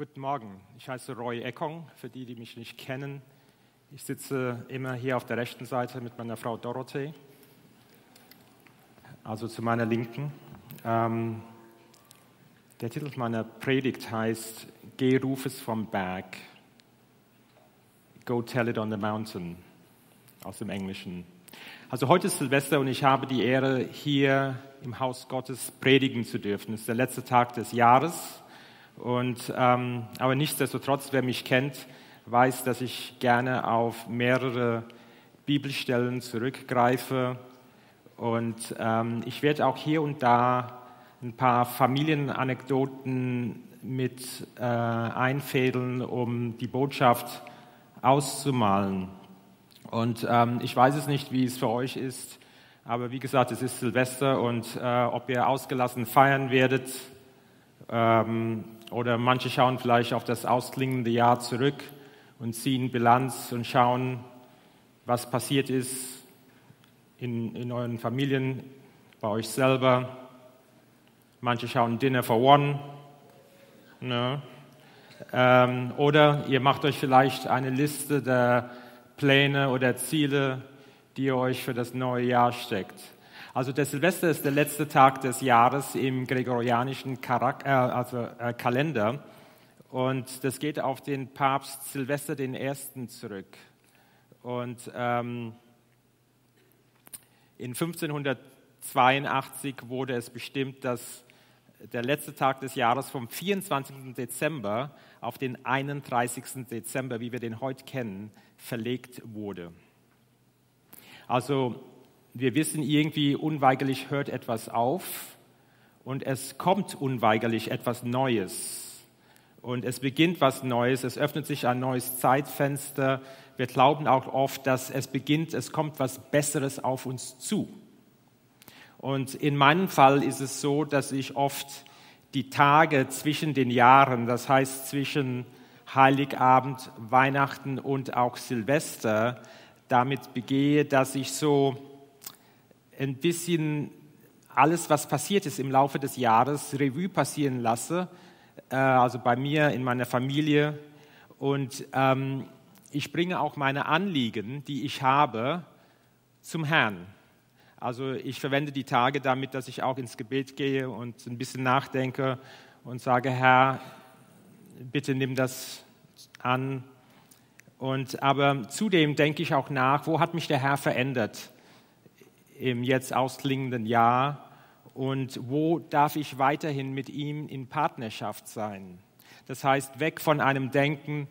Guten Morgen, ich heiße Roy Eckong, für die, die mich nicht kennen. Ich sitze immer hier auf der rechten Seite mit meiner Frau Dorothee, also zu meiner Linken. Ähm, der Titel meiner Predigt heißt Geh, ruf es vom Berg. Go tell it on the mountain, aus dem Englischen. Also heute ist Silvester und ich habe die Ehre, hier im Haus Gottes predigen zu dürfen. Es ist der letzte Tag des Jahres. Und, ähm, aber nichtsdestotrotz, wer mich kennt, weiß, dass ich gerne auf mehrere Bibelstellen zurückgreife. Und ähm, ich werde auch hier und da ein paar Familienanekdoten mit äh, einfädeln, um die Botschaft auszumalen. Und ähm, ich weiß es nicht, wie es für euch ist, aber wie gesagt, es ist Silvester und äh, ob ihr ausgelassen feiern werdet, ähm, oder manche schauen vielleicht auf das ausklingende Jahr zurück und ziehen Bilanz und schauen, was passiert ist in, in euren Familien, bei euch selber. Manche schauen Dinner for One. Ne? Ähm, oder ihr macht euch vielleicht eine Liste der Pläne oder Ziele, die ihr euch für das neue Jahr steckt. Also der Silvester ist der letzte Tag des Jahres im gregorianischen Charak äh, also, äh, Kalender und das geht auf den Papst Silvester I. zurück. Und ähm, in 1582 wurde es bestimmt, dass der letzte Tag des Jahres vom 24. Dezember auf den 31. Dezember, wie wir den heute kennen, verlegt wurde. Also wir wissen irgendwie, unweigerlich hört etwas auf und es kommt unweigerlich etwas Neues. Und es beginnt was Neues, es öffnet sich ein neues Zeitfenster. Wir glauben auch oft, dass es beginnt, es kommt was Besseres auf uns zu. Und in meinem Fall ist es so, dass ich oft die Tage zwischen den Jahren, das heißt zwischen Heiligabend, Weihnachten und auch Silvester, damit begehe, dass ich so ein bisschen alles, was passiert ist im Laufe des Jahres, Revue passieren lasse, äh, also bei mir, in meiner Familie. Und ähm, ich bringe auch meine Anliegen, die ich habe, zum Herrn. Also ich verwende die Tage damit, dass ich auch ins Gebet gehe und ein bisschen nachdenke und sage, Herr, bitte nimm das an. Und aber zudem denke ich auch nach, wo hat mich der Herr verändert? Im jetzt ausklingenden Jahr und wo darf ich weiterhin mit ihm in Partnerschaft sein. Das heißt, weg von einem Denken,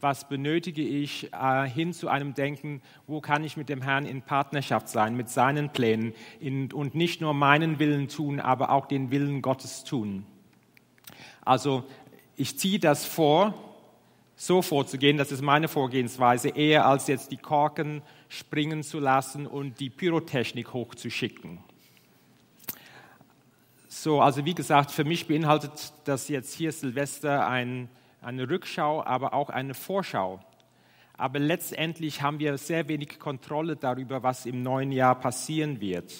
was benötige ich, äh, hin zu einem Denken, wo kann ich mit dem Herrn in Partnerschaft sein, mit seinen Plänen in, und nicht nur meinen Willen tun, aber auch den Willen Gottes tun. Also ich ziehe das vor, so vorzugehen, das ist meine Vorgehensweise, eher als jetzt die Korken springen zu lassen und die Pyrotechnik hochzuschicken. So, also wie gesagt, für mich beinhaltet das jetzt hier Silvester ein, eine Rückschau, aber auch eine Vorschau. Aber letztendlich haben wir sehr wenig Kontrolle darüber, was im neuen Jahr passieren wird.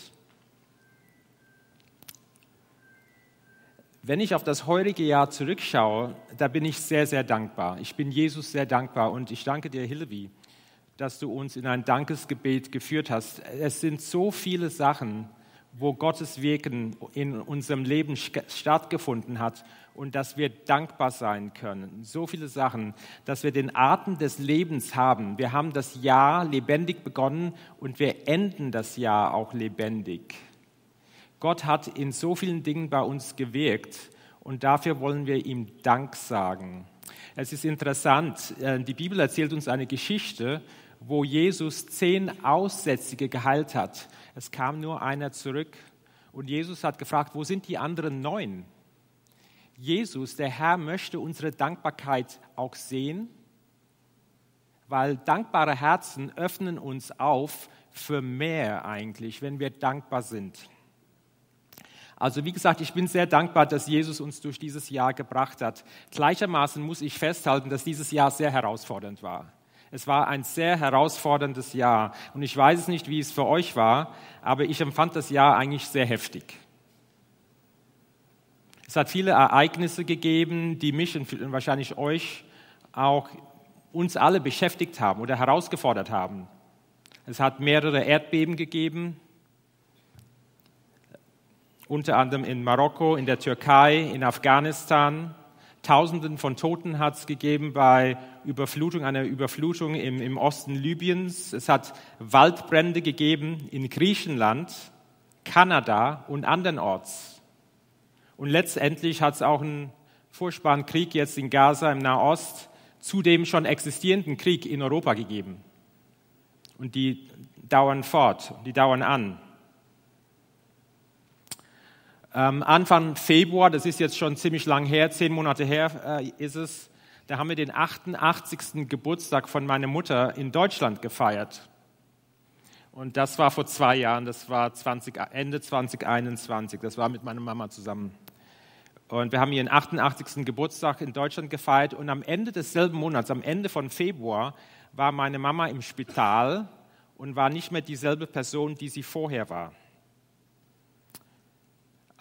Wenn ich auf das heurige Jahr zurückschaue, da bin ich sehr, sehr dankbar. Ich bin Jesus sehr dankbar und ich danke dir, Hilvi, dass du uns in ein Dankesgebet geführt hast. Es sind so viele Sachen, wo Gottes Wirken in unserem Leben stattgefunden hat und dass wir dankbar sein können. So viele Sachen, dass wir den Atem des Lebens haben. Wir haben das Jahr lebendig begonnen und wir enden das Jahr auch lebendig. Gott hat in so vielen Dingen bei uns gewirkt und dafür wollen wir ihm Dank sagen. Es ist interessant, äh, die Bibel erzählt uns eine Geschichte, wo Jesus zehn Aussätzige geheilt hat. Es kam nur einer zurück und Jesus hat gefragt, wo sind die anderen neun? Jesus, der Herr, möchte unsere Dankbarkeit auch sehen, weil dankbare Herzen öffnen uns auf für mehr eigentlich, wenn wir dankbar sind. Also wie gesagt, ich bin sehr dankbar, dass Jesus uns durch dieses Jahr gebracht hat. Gleichermaßen muss ich festhalten, dass dieses Jahr sehr herausfordernd war. Es war ein sehr herausforderndes Jahr. Und ich weiß es nicht, wie es für euch war, aber ich empfand das Jahr eigentlich sehr heftig. Es hat viele Ereignisse gegeben, die mich und wahrscheinlich euch auch uns alle beschäftigt haben oder herausgefordert haben. Es hat mehrere Erdbeben gegeben, unter anderem in Marokko, in der Türkei, in Afghanistan. Tausenden von Toten hat es gegeben bei Überflutung, einer Überflutung im, im Osten Libyens. Es hat Waldbrände gegeben in Griechenland, Kanada und andernorts. Und letztendlich hat es auch einen furchtbaren Krieg jetzt in Gaza im Nahost zu dem schon existierenden Krieg in Europa gegeben. Und die dauern fort, die dauern an. Ähm, Anfang Februar, das ist jetzt schon ziemlich lang her, zehn Monate her äh, ist es, da haben wir den 88. Geburtstag von meiner Mutter in Deutschland gefeiert. Und das war vor zwei Jahren, das war 20, Ende 2021, das war mit meiner Mama zusammen. Und wir haben ihren 88. Geburtstag in Deutschland gefeiert. Und am Ende desselben Monats, am Ende von Februar, war meine Mama im Spital und war nicht mehr dieselbe Person, die sie vorher war.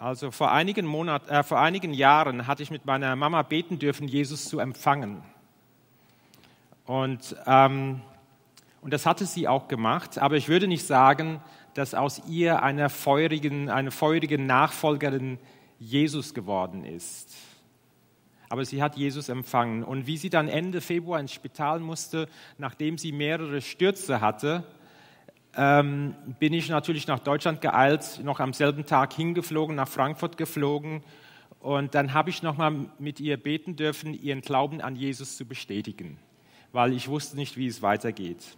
Also vor einigen, Monaten, äh, vor einigen Jahren hatte ich mit meiner Mama beten dürfen, Jesus zu empfangen. Und, ähm, und das hatte sie auch gemacht. Aber ich würde nicht sagen, dass aus ihr eine feurigen, eine feurige Nachfolgerin Jesus geworden ist. Aber sie hat Jesus empfangen. Und wie sie dann Ende Februar ins Spital musste, nachdem sie mehrere Stürze hatte, ähm, bin ich natürlich nach Deutschland geeilt, noch am selben Tag hingeflogen, nach Frankfurt geflogen. Und dann habe ich nochmal mit ihr beten dürfen, ihren Glauben an Jesus zu bestätigen, weil ich wusste nicht, wie es weitergeht.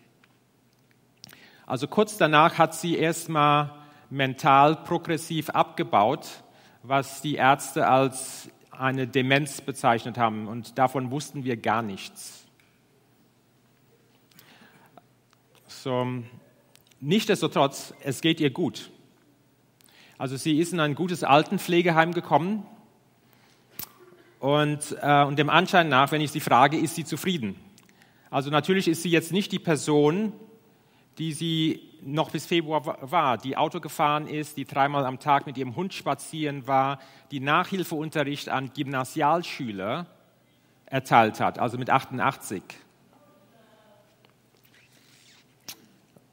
Also kurz danach hat sie erstmal mental progressiv abgebaut was die Ärzte als eine Demenz bezeichnet haben. Und davon wussten wir gar nichts. So, nichtsdestotrotz, es geht ihr gut. Also sie ist in ein gutes Altenpflegeheim gekommen und, äh, und dem Anschein nach, wenn ich sie frage, ist sie zufrieden. Also natürlich ist sie jetzt nicht die Person, die sie noch bis Februar war, die Auto gefahren ist, die dreimal am Tag mit ihrem Hund spazieren war, die Nachhilfeunterricht an Gymnasialschüler erteilt hat, also mit 88.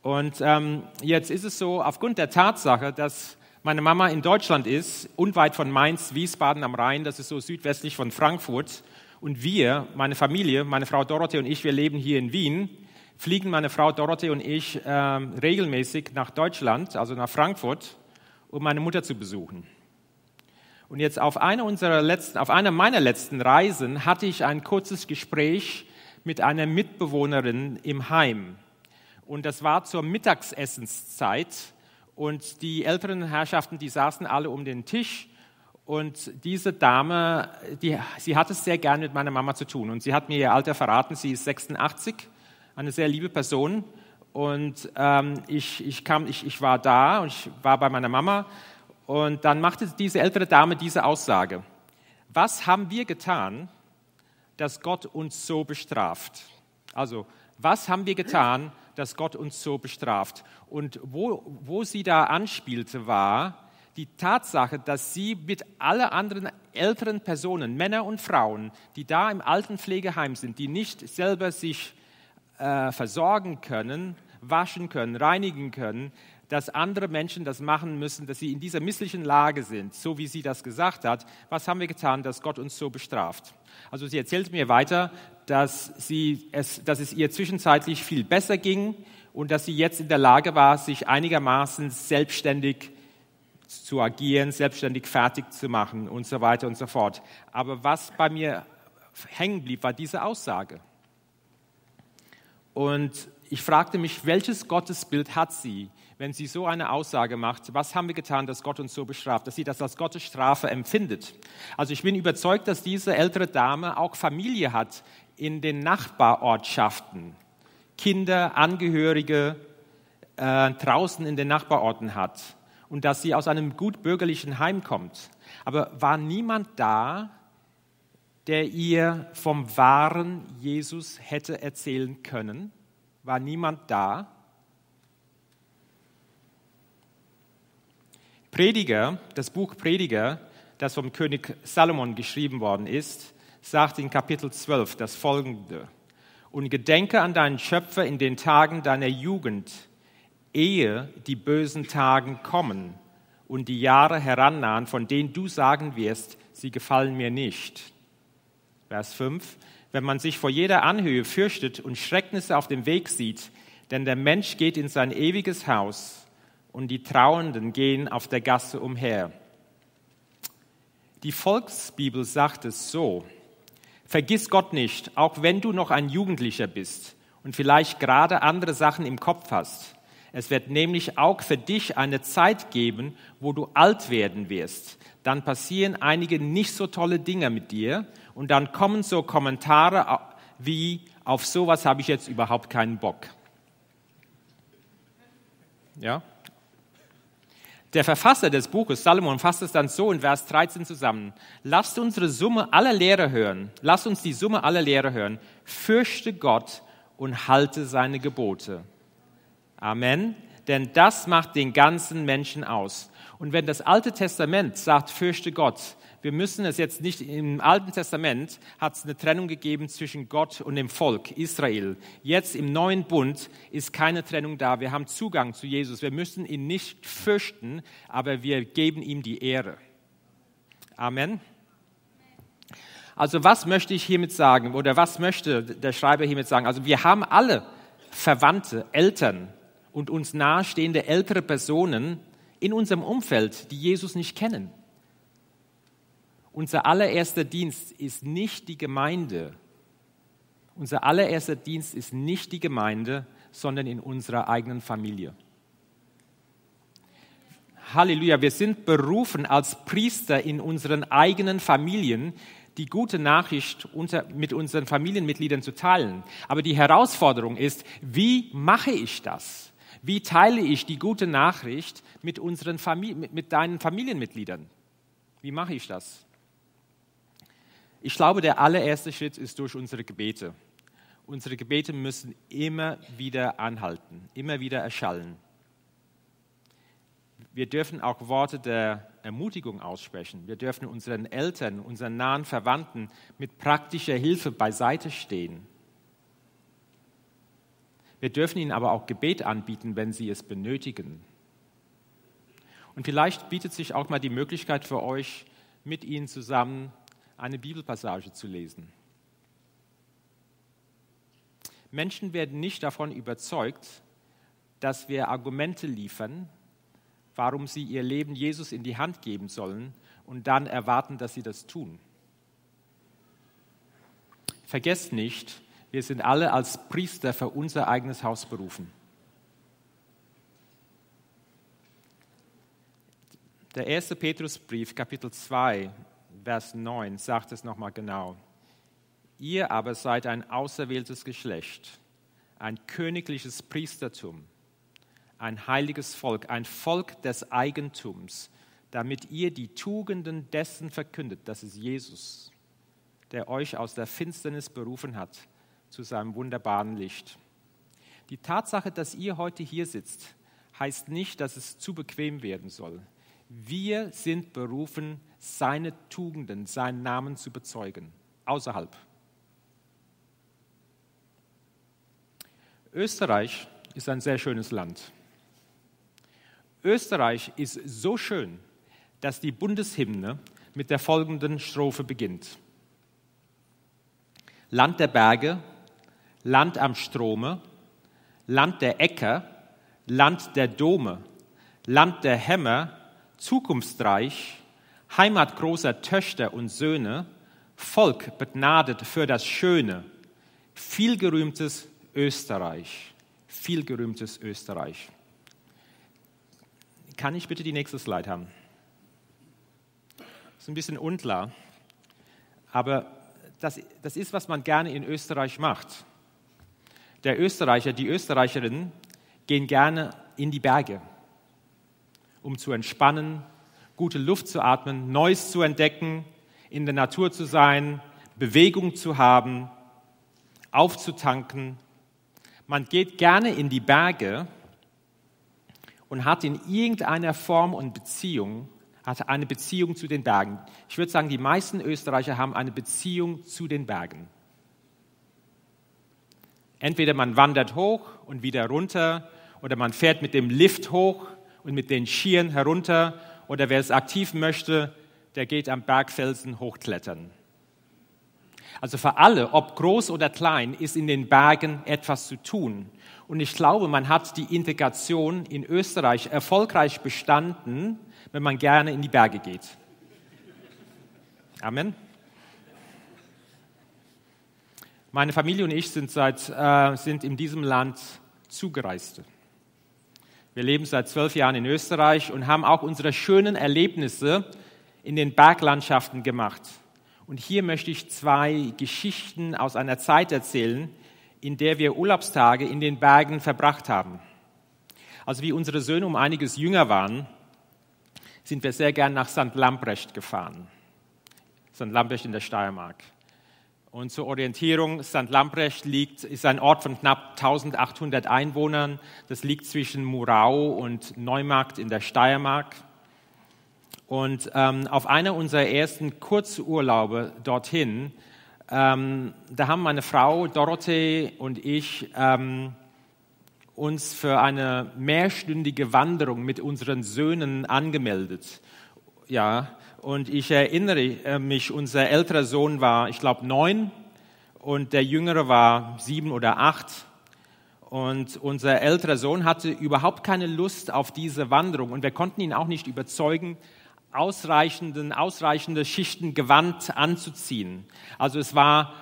Und ähm, jetzt ist es so, aufgrund der Tatsache, dass meine Mama in Deutschland ist, unweit von Mainz, Wiesbaden am Rhein, das ist so südwestlich von Frankfurt, und wir, meine Familie, meine Frau Dorothee und ich, wir leben hier in Wien, fliegen meine Frau Dorothee und ich äh, regelmäßig nach Deutschland, also nach Frankfurt, um meine Mutter zu besuchen. Und jetzt auf einer, unserer letzten, auf einer meiner letzten Reisen hatte ich ein kurzes Gespräch mit einer Mitbewohnerin im Heim. Und das war zur Mittagsessenszeit. Und die älteren Herrschaften, die saßen alle um den Tisch. Und diese Dame, die, sie hat es sehr gern mit meiner Mama zu tun. Und sie hat mir ihr Alter verraten, sie ist 86 eine sehr liebe Person. Und ähm, ich, ich, kam, ich, ich war da und ich war bei meiner Mama. Und dann machte diese ältere Dame diese Aussage. Was haben wir getan, dass Gott uns so bestraft? Also, was haben wir getan, dass Gott uns so bestraft? Und wo, wo sie da anspielte, war die Tatsache, dass sie mit alle anderen älteren Personen, Männer und Frauen, die da im Altenpflegeheim sind, die nicht selber sich äh, versorgen können, waschen können, reinigen können, dass andere Menschen das machen müssen, dass sie in dieser misslichen Lage sind, so wie sie das gesagt hat. Was haben wir getan, dass Gott uns so bestraft? Also sie erzählt mir weiter, dass, sie es, dass es ihr zwischenzeitlich viel besser ging und dass sie jetzt in der Lage war, sich einigermaßen selbstständig zu agieren, selbstständig fertig zu machen und so weiter und so fort. Aber was bei mir hängen blieb, war diese Aussage. Und ich fragte mich, welches Gottesbild hat sie, wenn sie so eine Aussage macht? Was haben wir getan, dass Gott uns so bestraft, dass sie das als Gottes Strafe empfindet? Also ich bin überzeugt, dass diese ältere Dame auch Familie hat in den Nachbarortschaften, Kinder, Angehörige äh, draußen in den Nachbarorten hat und dass sie aus einem gut bürgerlichen Heim kommt. Aber war niemand da, der ihr vom wahren Jesus hätte erzählen können? War niemand da? Prediger, das Buch Prediger, das vom König Salomon geschrieben worden ist, sagt in Kapitel 12 das folgende. Und gedenke an deinen Schöpfer in den Tagen deiner Jugend, ehe die bösen Tagen kommen und die Jahre herannahen, von denen du sagen wirst, sie gefallen mir nicht. Vers 5. Wenn man sich vor jeder Anhöhe fürchtet und Schrecknisse auf dem Weg sieht, denn der Mensch geht in sein ewiges Haus und die Trauenden gehen auf der Gasse umher. Die Volksbibel sagt es so, vergiss Gott nicht, auch wenn du noch ein Jugendlicher bist und vielleicht gerade andere Sachen im Kopf hast. Es wird nämlich auch für dich eine Zeit geben, wo du alt werden wirst. Dann passieren einige nicht so tolle Dinge mit dir und dann kommen so Kommentare wie, auf sowas habe ich jetzt überhaupt keinen Bock. Ja? Der Verfasser des Buches, Salomon, fasst es dann so in Vers 13 zusammen. Lasst unsere Summe aller Lehre hören. Lasst uns die Summe aller Lehre hören. Fürchte Gott und halte seine Gebote. Amen. Denn das macht den ganzen Menschen aus. Und wenn das Alte Testament sagt, fürchte Gott, wir müssen es jetzt nicht, im Alten Testament hat es eine Trennung gegeben zwischen Gott und dem Volk Israel. Jetzt im neuen Bund ist keine Trennung da. Wir haben Zugang zu Jesus. Wir müssen ihn nicht fürchten, aber wir geben ihm die Ehre. Amen. Also was möchte ich hiermit sagen oder was möchte der Schreiber hiermit sagen? Also wir haben alle Verwandte, Eltern und uns nahestehende ältere Personen in unserem Umfeld, die Jesus nicht kennen. Unser allererster Dienst ist nicht die Gemeinde. Unser allererster Dienst ist nicht die Gemeinde, sondern in unserer eigenen Familie. Halleluja, wir sind berufen als Priester in unseren eigenen Familien, die gute Nachricht unter, mit unseren Familienmitgliedern zu teilen. Aber die Herausforderung ist, wie mache ich das? Wie teile ich die gute Nachricht mit, unseren Famili mit, mit deinen Familienmitgliedern? Wie mache ich das? Ich glaube, der allererste Schritt ist durch unsere Gebete. Unsere Gebete müssen immer wieder anhalten, immer wieder erschallen. Wir dürfen auch Worte der Ermutigung aussprechen. Wir dürfen unseren Eltern, unseren nahen Verwandten mit praktischer Hilfe beiseite stehen. Wir dürfen ihnen aber auch Gebet anbieten, wenn sie es benötigen. Und vielleicht bietet sich auch mal die Möglichkeit für euch, mit ihnen zusammen eine Bibelpassage zu lesen. Menschen werden nicht davon überzeugt, dass wir Argumente liefern, warum sie ihr Leben Jesus in die Hand geben sollen und dann erwarten, dass sie das tun. Vergesst nicht, wir sind alle als Priester für unser eigenes Haus berufen. Der erste Petrusbrief, Kapitel 2, Vers 9 sagt es nochmal genau. Ihr aber seid ein auserwähltes Geschlecht, ein königliches Priestertum, ein heiliges Volk, ein Volk des Eigentums, damit ihr die Tugenden dessen verkündet, das ist Jesus, der euch aus der Finsternis berufen hat zu seinem wunderbaren Licht. Die Tatsache, dass ihr heute hier sitzt, heißt nicht, dass es zu bequem werden soll. Wir sind berufen, seine Tugenden, seinen Namen zu bezeugen, außerhalb. Österreich ist ein sehr schönes Land. Österreich ist so schön, dass die Bundeshymne mit der folgenden Strophe beginnt. Land der Berge, Land am Strome, Land der Äcker, Land der Dome, Land der Hämmer, zukunftsreich, Heimat großer Töchter und Söhne, Volk begnadet für das Schöne, vielgerühmtes Österreich, vielgerühmtes Österreich. Kann ich bitte die nächste Slide haben? Ist ein bisschen unklar, aber das, das ist, was man gerne in Österreich macht. Der Österreicher, die Österreicherinnen gehen gerne in die Berge, um zu entspannen, gute Luft zu atmen, Neues zu entdecken, in der Natur zu sein, Bewegung zu haben, aufzutanken. Man geht gerne in die Berge und hat in irgendeiner Form und Beziehung hat eine Beziehung zu den Bergen. Ich würde sagen, die meisten Österreicher haben eine Beziehung zu den Bergen. Entweder man wandert hoch und wieder runter oder man fährt mit dem Lift hoch und mit den Skiern herunter oder wer es aktiv möchte, der geht am Bergfelsen hochklettern. Also für alle, ob groß oder klein, ist in den Bergen etwas zu tun. Und ich glaube, man hat die Integration in Österreich erfolgreich bestanden, wenn man gerne in die Berge geht. Amen. Meine Familie und ich sind, seit, äh, sind in diesem Land Zugereiste. Wir leben seit zwölf Jahren in Österreich und haben auch unsere schönen Erlebnisse in den Berglandschaften gemacht. Und hier möchte ich zwei Geschichten aus einer Zeit erzählen, in der wir Urlaubstage in den Bergen verbracht haben. Also wie unsere Söhne um einiges jünger waren, sind wir sehr gern nach St. Lamprecht gefahren. St. Lamprecht in der Steiermark. Und zur Orientierung, St. Lamprecht liegt, ist ein Ort von knapp 1800 Einwohnern. Das liegt zwischen Murau und Neumarkt in der Steiermark. Und ähm, auf einer unserer ersten Kurzurlaube dorthin, ähm, da haben meine Frau Dorothee und ich ähm, uns für eine mehrstündige Wanderung mit unseren Söhnen angemeldet. Ja, und ich erinnere äh, mich, unser älterer Sohn war, ich glaube, neun und der jüngere war sieben oder acht. Und unser älterer Sohn hatte überhaupt keine Lust auf diese Wanderung und wir konnten ihn auch nicht überzeugen, ausreichenden, ausreichende Schichten Gewand anzuziehen. Also es war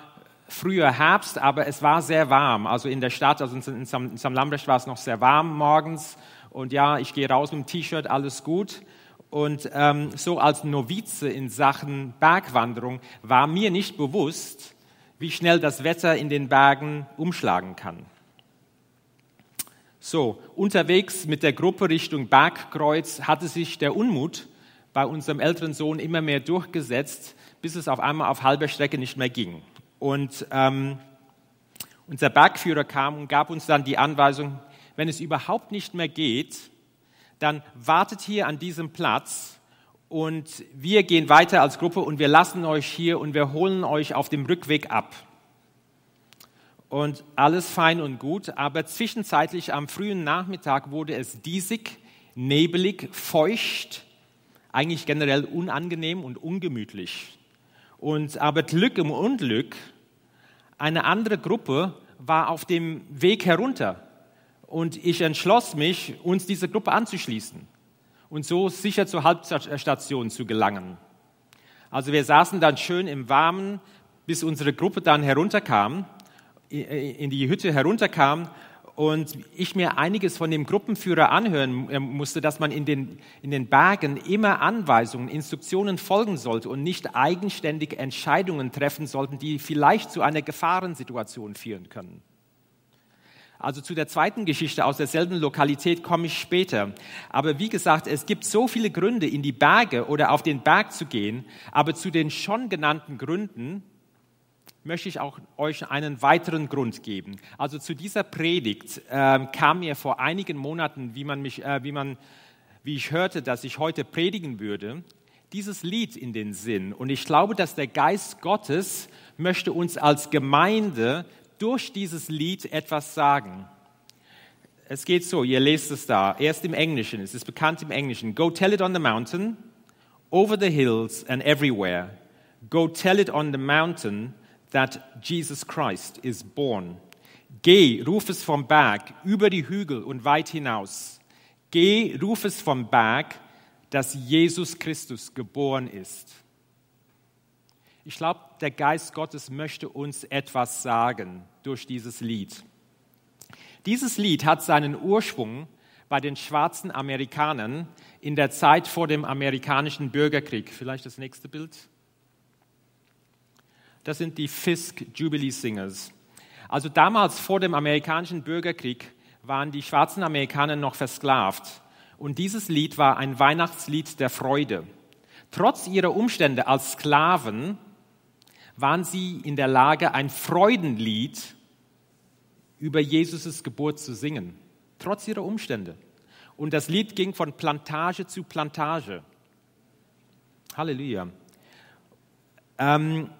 früher Herbst, aber es war sehr warm. Also in der Stadt, also in Sam, in Sam Lambrecht war es noch sehr warm morgens. Und ja, ich gehe raus mit dem T-Shirt, alles gut. Und ähm, so als Novize in Sachen Bergwanderung war mir nicht bewusst, wie schnell das Wetter in den Bergen umschlagen kann. So, unterwegs mit der Gruppe Richtung Bergkreuz hatte sich der Unmut bei unserem älteren Sohn immer mehr durchgesetzt, bis es auf einmal auf halber Strecke nicht mehr ging. Und ähm, unser Bergführer kam und gab uns dann die Anweisung, wenn es überhaupt nicht mehr geht, dann wartet hier an diesem Platz und wir gehen weiter als Gruppe und wir lassen euch hier und wir holen euch auf dem Rückweg ab. Und alles fein und gut, aber zwischenzeitlich am frühen Nachmittag wurde es diesig, nebelig, feucht, eigentlich generell unangenehm und ungemütlich. Und aber Glück im Unglück, eine andere Gruppe war auf dem Weg herunter und ich entschloss mich, uns dieser Gruppe anzuschließen und so sicher zur Halbstation zu gelangen. Also wir saßen dann schön im Warmen, bis unsere Gruppe dann herunterkam, in die Hütte herunterkam und ich mir einiges von dem Gruppenführer anhören äh, musste, dass man in den, in den Bergen immer Anweisungen, Instruktionen folgen sollte und nicht eigenständig Entscheidungen treffen sollten, die vielleicht zu einer Gefahrensituation führen können. Also zu der zweiten Geschichte aus derselben Lokalität komme ich später. Aber wie gesagt, es gibt so viele Gründe, in die Berge oder auf den Berg zu gehen. Aber zu den schon genannten Gründen möchte ich auch euch einen weiteren Grund geben. Also zu dieser Predigt äh, kam mir vor einigen Monaten, wie man mich, äh, wie man, wie ich hörte, dass ich heute predigen würde, dieses Lied in den Sinn. Und ich glaube, dass der Geist Gottes möchte uns als Gemeinde durch dieses Lied etwas sagen. Es geht so, ihr lest es da, erst im Englischen, es ist bekannt im Englischen. Go tell it on the mountain, over the hills and everywhere. Go tell it on the mountain that Jesus Christ is born. Geh, ruf es vom Berg, über die Hügel und weit hinaus. Geh, ruf es vom Berg, dass Jesus Christus geboren ist. Ich glaube, der Geist Gottes möchte uns etwas sagen durch dieses Lied. Dieses Lied hat seinen Ursprung bei den schwarzen Amerikanern in der Zeit vor dem amerikanischen Bürgerkrieg. Vielleicht das nächste Bild. Das sind die Fisk Jubilee Singers. Also damals vor dem amerikanischen Bürgerkrieg waren die schwarzen Amerikaner noch versklavt. Und dieses Lied war ein Weihnachtslied der Freude. Trotz ihrer Umstände als Sklaven waren sie in der Lage, ein Freudenlied über Jesus' Geburt zu singen, trotz ihrer Umstände. Und das Lied ging von Plantage zu Plantage. Halleluja. Ähm,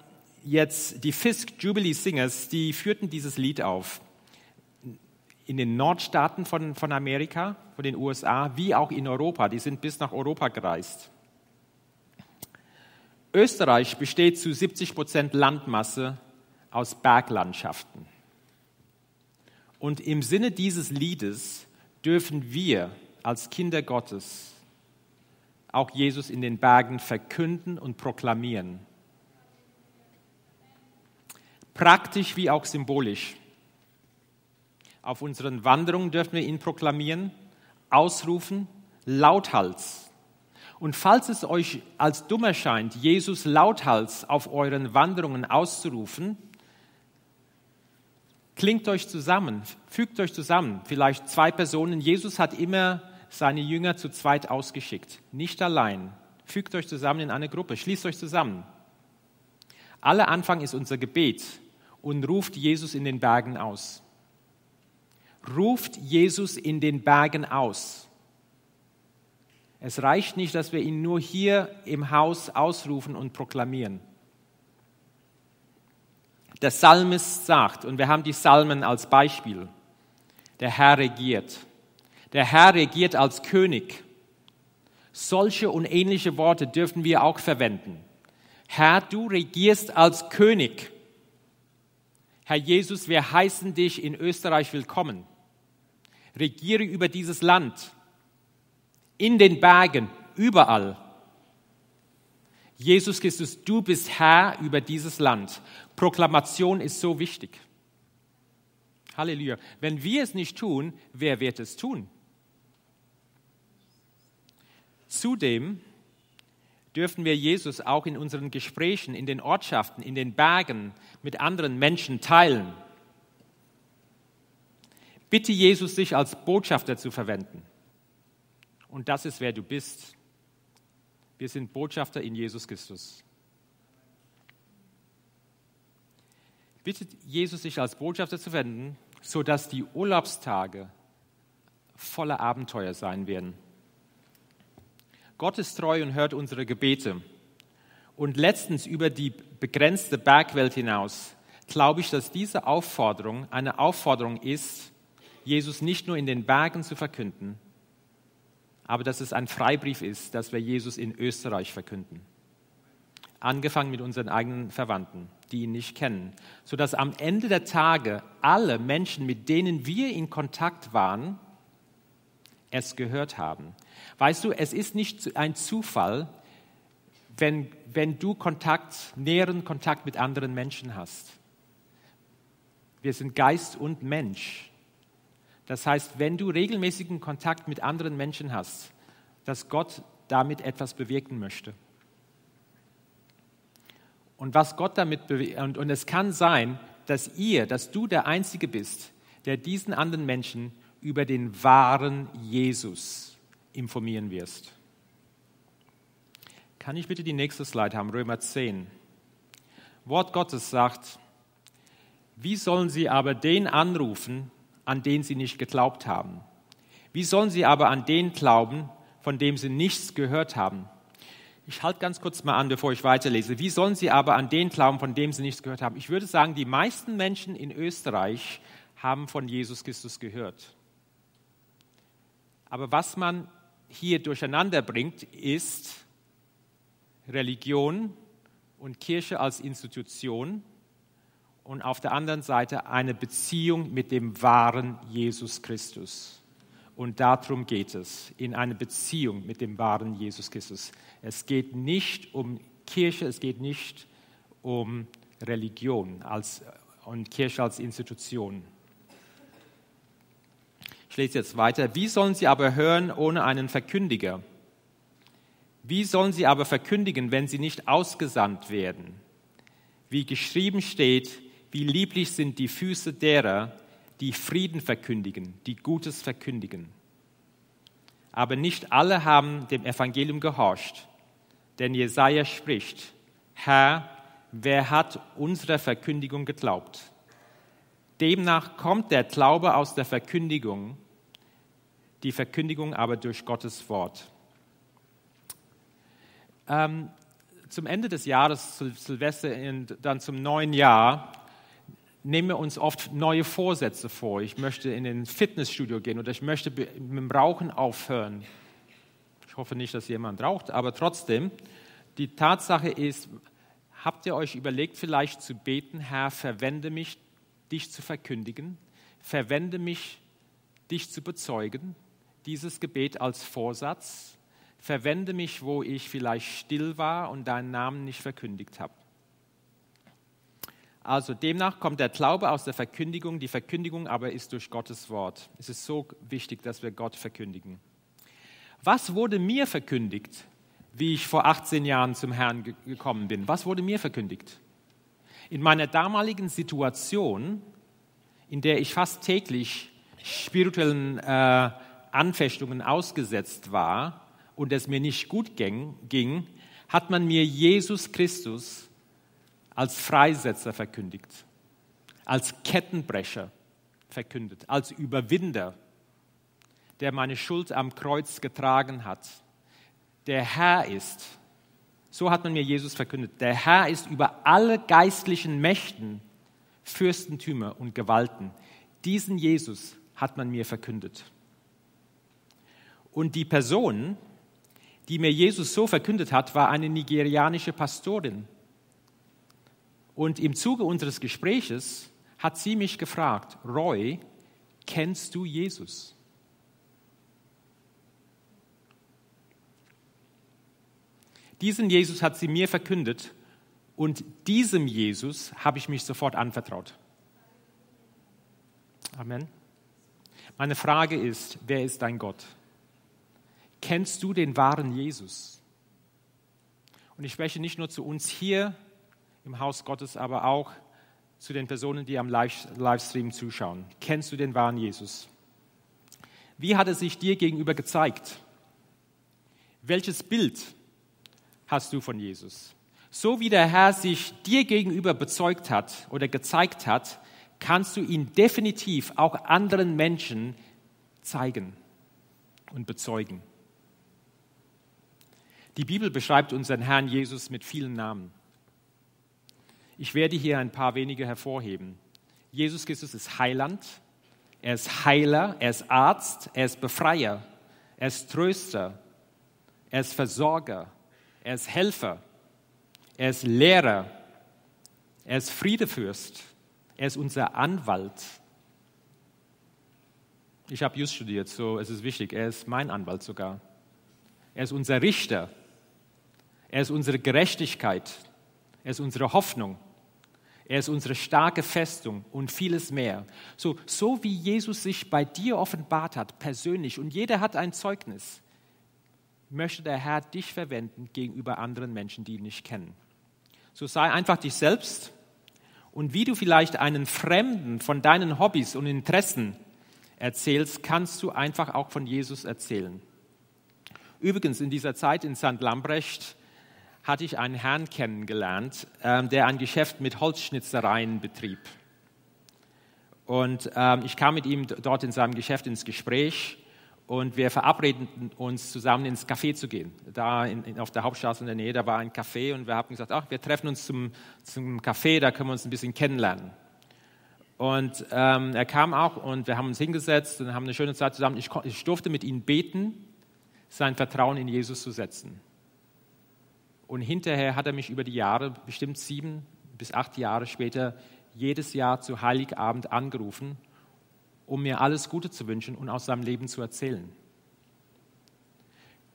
jetzt die Fisk Jubilee Singers, die führten dieses Lied auf in den Nordstaaten von, von Amerika, von den USA, wie auch in Europa. Die sind bis nach Europa gereist. Österreich besteht zu 70 Prozent Landmasse aus Berglandschaften. Und im Sinne dieses Liedes dürfen wir als Kinder Gottes auch Jesus in den Bergen verkünden und proklamieren. Praktisch wie auch symbolisch. Auf unseren Wanderungen dürfen wir ihn proklamieren, ausrufen, lauthals. Und falls es euch als dumm erscheint, Jesus lauthals auf euren Wanderungen auszurufen, klingt euch zusammen, fügt euch zusammen, vielleicht zwei Personen. Jesus hat immer seine Jünger zu zweit ausgeschickt, nicht allein. Fügt euch zusammen in eine Gruppe, schließt euch zusammen. Aller Anfang ist unser Gebet und ruft Jesus in den Bergen aus. Ruft Jesus in den Bergen aus. Es reicht nicht, dass wir ihn nur hier im Haus ausrufen und proklamieren. Der Psalmist sagt, und wir haben die Psalmen als Beispiel, der Herr regiert. Der Herr regiert als König. Solche und ähnliche Worte dürfen wir auch verwenden. Herr, du regierst als König. Herr Jesus, wir heißen dich in Österreich willkommen. Regiere über dieses Land, in den Bergen, überall. Jesus Christus, du bist Herr über dieses Land. Proklamation ist so wichtig. Halleluja. Wenn wir es nicht tun, wer wird es tun? Zudem dürfen wir Jesus auch in unseren Gesprächen, in den Ortschaften, in den Bergen mit anderen Menschen teilen. Bitte Jesus, sich als Botschafter zu verwenden. Und das ist, wer du bist. Wir sind Botschafter in Jesus Christus. Bitte Jesus, sich als Botschafter zu verwenden, sodass die Urlaubstage voller Abenteuer sein werden. Gott ist treu und hört unsere Gebete. Und letztens über die begrenzte Bergwelt hinaus glaube ich, dass diese Aufforderung eine Aufforderung ist, Jesus nicht nur in den Bergen zu verkünden, aber dass es ein Freibrief ist, dass wir Jesus in Österreich verkünden. Angefangen mit unseren eigenen Verwandten, die ihn nicht kennen, sodass am Ende der Tage alle Menschen, mit denen wir in Kontakt waren, es gehört haben. Weißt du, es ist nicht ein Zufall, wenn, wenn du Kontakt, näheren Kontakt mit anderen Menschen hast. Wir sind Geist und Mensch. Das heißt, wenn du regelmäßigen Kontakt mit anderen Menschen hast, dass Gott damit etwas bewirken möchte. Und was Gott damit und, und es kann sein, dass ihr, dass du der Einzige bist, der diesen anderen Menschen über den wahren Jesus informieren wirst. Kann ich bitte die nächste Slide haben, Römer 10. Wort Gottes sagt, wie sollen sie aber den anrufen, an den sie nicht geglaubt haben? Wie sollen sie aber an den glauben, von dem sie nichts gehört haben? Ich halte ganz kurz mal an, bevor ich weiterlese. Wie sollen sie aber an den glauben, von dem sie nichts gehört haben? Ich würde sagen, die meisten Menschen in Österreich haben von Jesus Christus gehört. Aber was man hier durcheinander bringt, ist Religion und Kirche als Institution und auf der anderen Seite eine Beziehung mit dem wahren Jesus Christus. Und darum geht es, in eine Beziehung mit dem wahren Jesus Christus. Es geht nicht um Kirche, es geht nicht um Religion als, und Kirche als Institution. Ich lese jetzt weiter. Wie sollen sie aber hören ohne einen Verkündiger? Wie sollen sie aber verkündigen, wenn sie nicht ausgesandt werden? Wie geschrieben steht, wie lieblich sind die Füße derer, die Frieden verkündigen, die Gutes verkündigen. Aber nicht alle haben dem Evangelium gehorcht, denn Jesaja spricht: Herr, wer hat unserer Verkündigung geglaubt? Demnach kommt der Glaube aus der Verkündigung, die Verkündigung aber durch Gottes Wort. Ähm, zum Ende des Jahres, Silvester und dann zum neuen Jahr, nehmen wir uns oft neue Vorsätze vor. Ich möchte in den Fitnessstudio gehen oder ich möchte mit dem Rauchen aufhören. Ich hoffe nicht, dass jemand raucht, aber trotzdem, die Tatsache ist, habt ihr euch überlegt, vielleicht zu beten, Herr, verwende mich, dich zu verkündigen, verwende mich, dich zu bezeugen, dieses Gebet als Vorsatz, verwende mich, wo ich vielleicht still war und deinen Namen nicht verkündigt habe. Also demnach kommt der Glaube aus der Verkündigung, die Verkündigung aber ist durch Gottes Wort. Es ist so wichtig, dass wir Gott verkündigen. Was wurde mir verkündigt, wie ich vor 18 Jahren zum Herrn gekommen bin? Was wurde mir verkündigt? In meiner damaligen Situation, in der ich fast täglich spirituellen äh, Anfechtungen ausgesetzt war, und es mir nicht gut ging, ging, hat man mir Jesus Christus als Freisetzer verkündigt, als Kettenbrecher verkündet, als Überwinder, der meine Schuld am Kreuz getragen hat, der Herr ist. So hat man mir Jesus verkündet. Der Herr ist über alle geistlichen Mächten, Fürstentümer und Gewalten. Diesen Jesus hat man mir verkündet. Und die Person, die mir Jesus so verkündet hat, war eine nigerianische Pastorin. Und im Zuge unseres Gespräches hat sie mich gefragt, Roy, kennst du Jesus? Diesen Jesus hat sie mir verkündet und diesem Jesus habe ich mich sofort anvertraut. Amen. Meine Frage ist, wer ist dein Gott? Kennst du den wahren Jesus? Und ich spreche nicht nur zu uns hier im Haus Gottes, aber auch zu den Personen, die am Livestream zuschauen. Kennst du den wahren Jesus? Wie hat er sich dir gegenüber gezeigt? Welches Bild hast du von Jesus? So wie der Herr sich dir gegenüber bezeugt hat oder gezeigt hat, kannst du ihn definitiv auch anderen Menschen zeigen und bezeugen. Die Bibel beschreibt unseren Herrn Jesus mit vielen Namen. Ich werde hier ein paar wenige hervorheben. Jesus Christus ist Heiland, er ist Heiler, er ist Arzt, er ist Befreier, er ist Tröster, er ist Versorger, er ist Helfer, er ist Lehrer, er ist Friedefürst, er ist unser Anwalt. Ich habe Just studiert, so es ist wichtig, er ist mein Anwalt sogar. Er ist unser Richter, er ist unsere Gerechtigkeit. Er ist unsere Hoffnung. Er ist unsere starke Festung und vieles mehr. So, so wie Jesus sich bei dir offenbart hat, persönlich, und jeder hat ein Zeugnis, möchte der Herr dich verwenden gegenüber anderen Menschen, die ihn nicht kennen. So sei einfach dich selbst und wie du vielleicht einen Fremden von deinen Hobbys und Interessen erzählst, kannst du einfach auch von Jesus erzählen. Übrigens, in dieser Zeit in St. Lambrecht hatte ich einen Herrn kennengelernt, ähm, der ein Geschäft mit Holzschnitzereien betrieb. Und ähm, ich kam mit ihm dort in seinem Geschäft ins Gespräch und wir verabredeten uns, zusammen ins Café zu gehen. Da in, auf der Hauptstraße in der Nähe, da war ein Café und wir haben gesagt, ach, wir treffen uns zum, zum Café, da können wir uns ein bisschen kennenlernen. Und ähm, er kam auch und wir haben uns hingesetzt und haben eine schöne Zeit zusammen. Ich, ich durfte mit ihm beten, sein Vertrauen in Jesus zu setzen. Und hinterher hat er mich über die Jahre, bestimmt sieben bis acht Jahre später, jedes Jahr zu Heiligabend angerufen, um mir alles Gute zu wünschen und aus seinem Leben zu erzählen.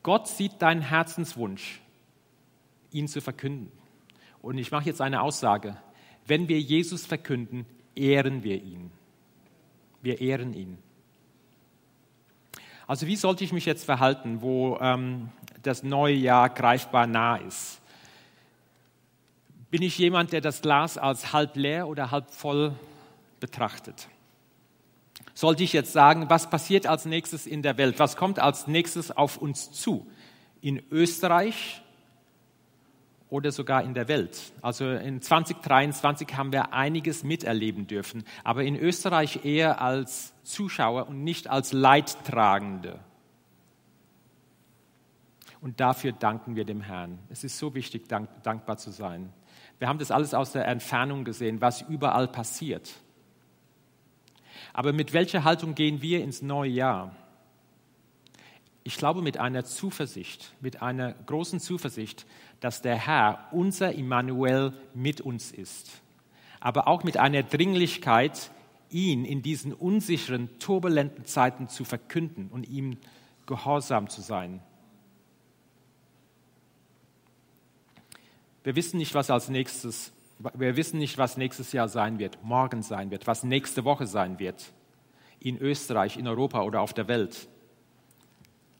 Gott sieht deinen Herzenswunsch, ihn zu verkünden. Und ich mache jetzt eine Aussage. Wenn wir Jesus verkünden, ehren wir ihn. Wir ehren ihn. Also wie sollte ich mich jetzt verhalten, wo ähm, das neue Jahr greifbar nah ist? Bin ich jemand, der das Glas als halb leer oder halb voll betrachtet? Sollte ich jetzt sagen, was passiert als nächstes in der Welt? Was kommt als nächstes auf uns zu? In Österreich oder sogar in der Welt. Also in 2023 haben wir einiges miterleben dürfen, aber in Österreich eher als Zuschauer und nicht als Leidtragende. Und dafür danken wir dem Herrn. Es ist so wichtig, dank, dankbar zu sein. Wir haben das alles aus der Entfernung gesehen, was überall passiert. Aber mit welcher Haltung gehen wir ins neue Jahr? Ich glaube mit einer Zuversicht, mit einer großen Zuversicht, dass der Herr, unser Immanuel, mit uns ist. Aber auch mit einer Dringlichkeit, ihn in diesen unsicheren, turbulenten Zeiten zu verkünden und ihm gehorsam zu sein. Wir wissen nicht, was als nächstes, wir wissen nicht, was nächstes Jahr sein wird, morgen sein wird, was nächste Woche sein wird, in Österreich, in Europa oder auf der Welt.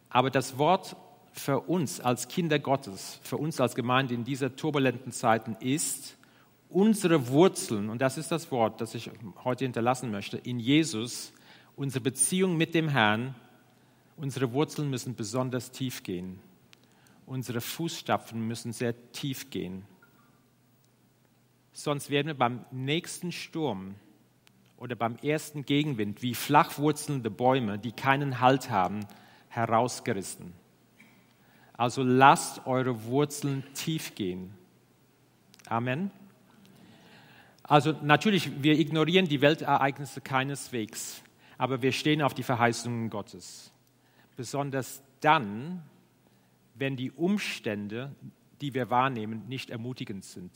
Aber das Wort für uns als Kinder Gottes, für uns als Gemeinde in dieser turbulenten Zeiten ist, unsere Wurzeln, und das ist das Wort, das ich heute hinterlassen möchte, in Jesus, unsere Beziehung mit dem Herrn, unsere Wurzeln müssen besonders tief gehen. Unsere Fußstapfen müssen sehr tief gehen. Sonst werden wir beim nächsten Sturm oder beim ersten Gegenwind wie flachwurzelnde Bäume, die keinen Halt haben, herausgerissen. Also lasst eure Wurzeln tief gehen. Amen. Also natürlich, wir ignorieren die Weltereignisse keineswegs, aber wir stehen auf die Verheißungen Gottes. Besonders dann, wenn die Umstände, die wir wahrnehmen, nicht ermutigend sind.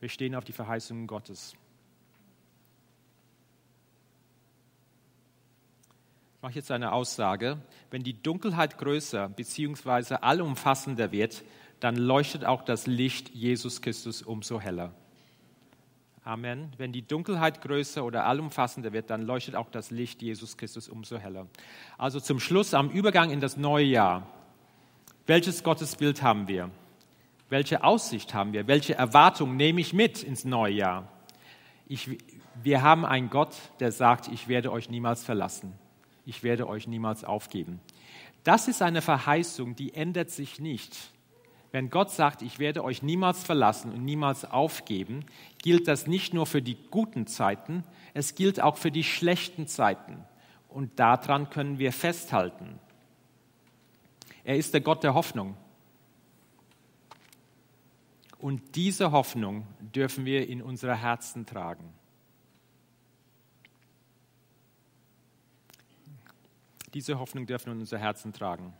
Wir stehen auf die Verheißungen Gottes. Ich mache jetzt eine Aussage. Wenn die Dunkelheit größer bzw. allumfassender wird, dann leuchtet auch das Licht Jesus Christus umso heller. Amen. Wenn die Dunkelheit größer oder allumfassender wird, dann leuchtet auch das Licht Jesus Christus umso heller. Also zum Schluss, am Übergang in das neue Jahr, welches Gottesbild haben wir? Welche Aussicht haben wir? Welche Erwartung nehme ich mit ins neue Jahr? Ich, wir haben einen Gott, der sagt, ich werde euch niemals verlassen. Ich werde euch niemals aufgeben. Das ist eine Verheißung, die ändert sich nicht. Wenn Gott sagt, ich werde euch niemals verlassen und niemals aufgeben, gilt das nicht nur für die guten Zeiten, es gilt auch für die schlechten Zeiten. Und daran können wir festhalten. Er ist der Gott der Hoffnung. Und diese Hoffnung dürfen wir in unsere Herzen tragen. Diese Hoffnung dürfen wir in unsere Herzen tragen.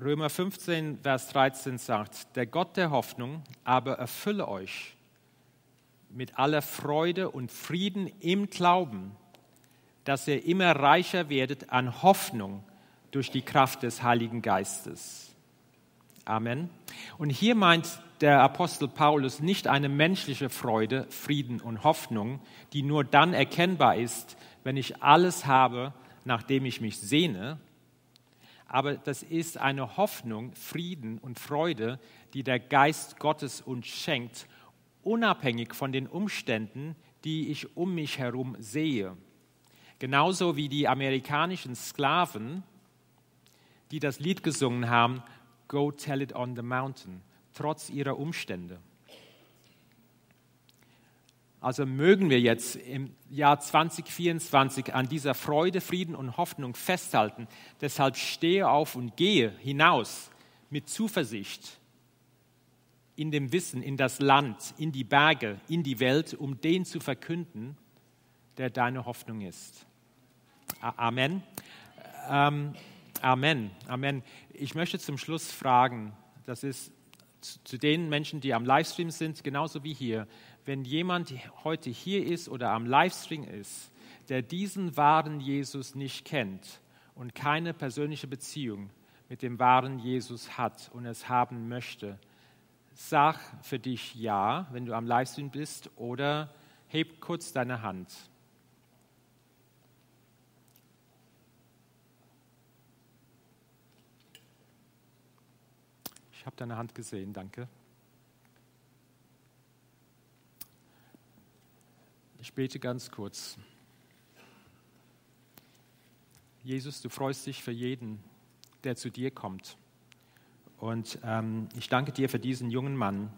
Römer 15, Vers 13 sagt, der Gott der Hoffnung aber erfülle euch mit aller Freude und Frieden im Glauben, dass ihr immer reicher werdet an Hoffnung durch die Kraft des Heiligen Geistes. Amen. Und hier meint der Apostel Paulus nicht eine menschliche Freude, Frieden und Hoffnung, die nur dann erkennbar ist, wenn ich alles habe, nach dem ich mich sehne, aber das ist eine Hoffnung, Frieden und Freude, die der Geist Gottes uns schenkt, unabhängig von den Umständen, die ich um mich herum sehe. Genauso wie die amerikanischen Sklaven die das Lied gesungen haben, Go Tell It on the Mountain, trotz ihrer Umstände. Also mögen wir jetzt im Jahr 2024 an dieser Freude, Frieden und Hoffnung festhalten. Deshalb stehe auf und gehe hinaus mit Zuversicht in dem Wissen, in das Land, in die Berge, in die Welt, um den zu verkünden, der deine Hoffnung ist. Amen. Ähm, Amen, Amen. Ich möchte zum Schluss fragen, das ist zu den Menschen, die am Livestream sind, genauso wie hier. Wenn jemand heute hier ist oder am Livestream ist, der diesen wahren Jesus nicht kennt und keine persönliche Beziehung mit dem wahren Jesus hat und es haben möchte, sag für dich ja, wenn du am Livestream bist, oder heb kurz deine Hand. Ich habe deine Hand gesehen, danke. Ich bete ganz kurz. Jesus, du freust dich für jeden, der zu dir kommt. Und ähm, ich danke dir für diesen jungen Mann.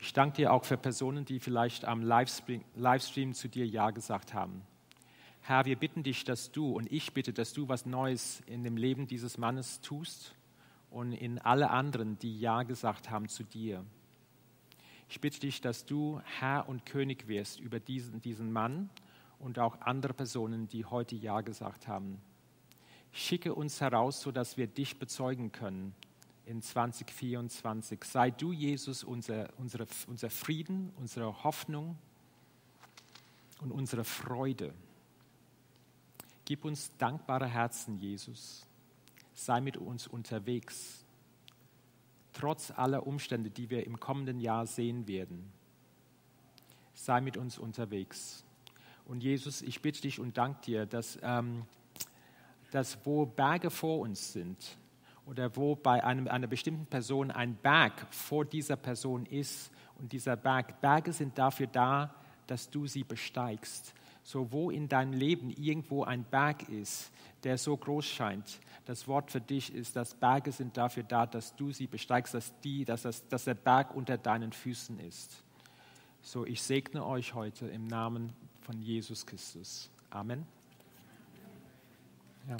Ich danke dir auch für Personen, die vielleicht am Livestream, Livestream zu dir Ja gesagt haben. Herr, wir bitten dich, dass du und ich bitte, dass du was Neues in dem Leben dieses Mannes tust und in alle anderen, die Ja gesagt haben zu dir. Ich bitte dich, dass du Herr und König wirst über diesen, diesen Mann und auch andere Personen, die heute Ja gesagt haben. Schicke uns heraus, sodass wir dich bezeugen können in 2024. Sei du, Jesus, unser, unsere, unser Frieden, unsere Hoffnung und unsere Freude. Gib uns dankbare Herzen, Jesus. Sei mit uns unterwegs, trotz aller Umstände, die wir im kommenden Jahr sehen werden. Sei mit uns unterwegs. Und Jesus, ich bitte dich und danke dir, dass, ähm, dass wo Berge vor uns sind oder wo bei einem, einer bestimmten Person ein Berg vor dieser Person ist und dieser Berg, Berge sind dafür da, dass du sie besteigst. So wo in deinem Leben irgendwo ein Berg ist, der so groß scheint, das Wort für dich ist, dass Berge sind dafür da, dass du sie besteigst, dass, die, dass, das, dass der Berg unter deinen Füßen ist. So, ich segne euch heute im Namen von Jesus Christus. Amen. Ja.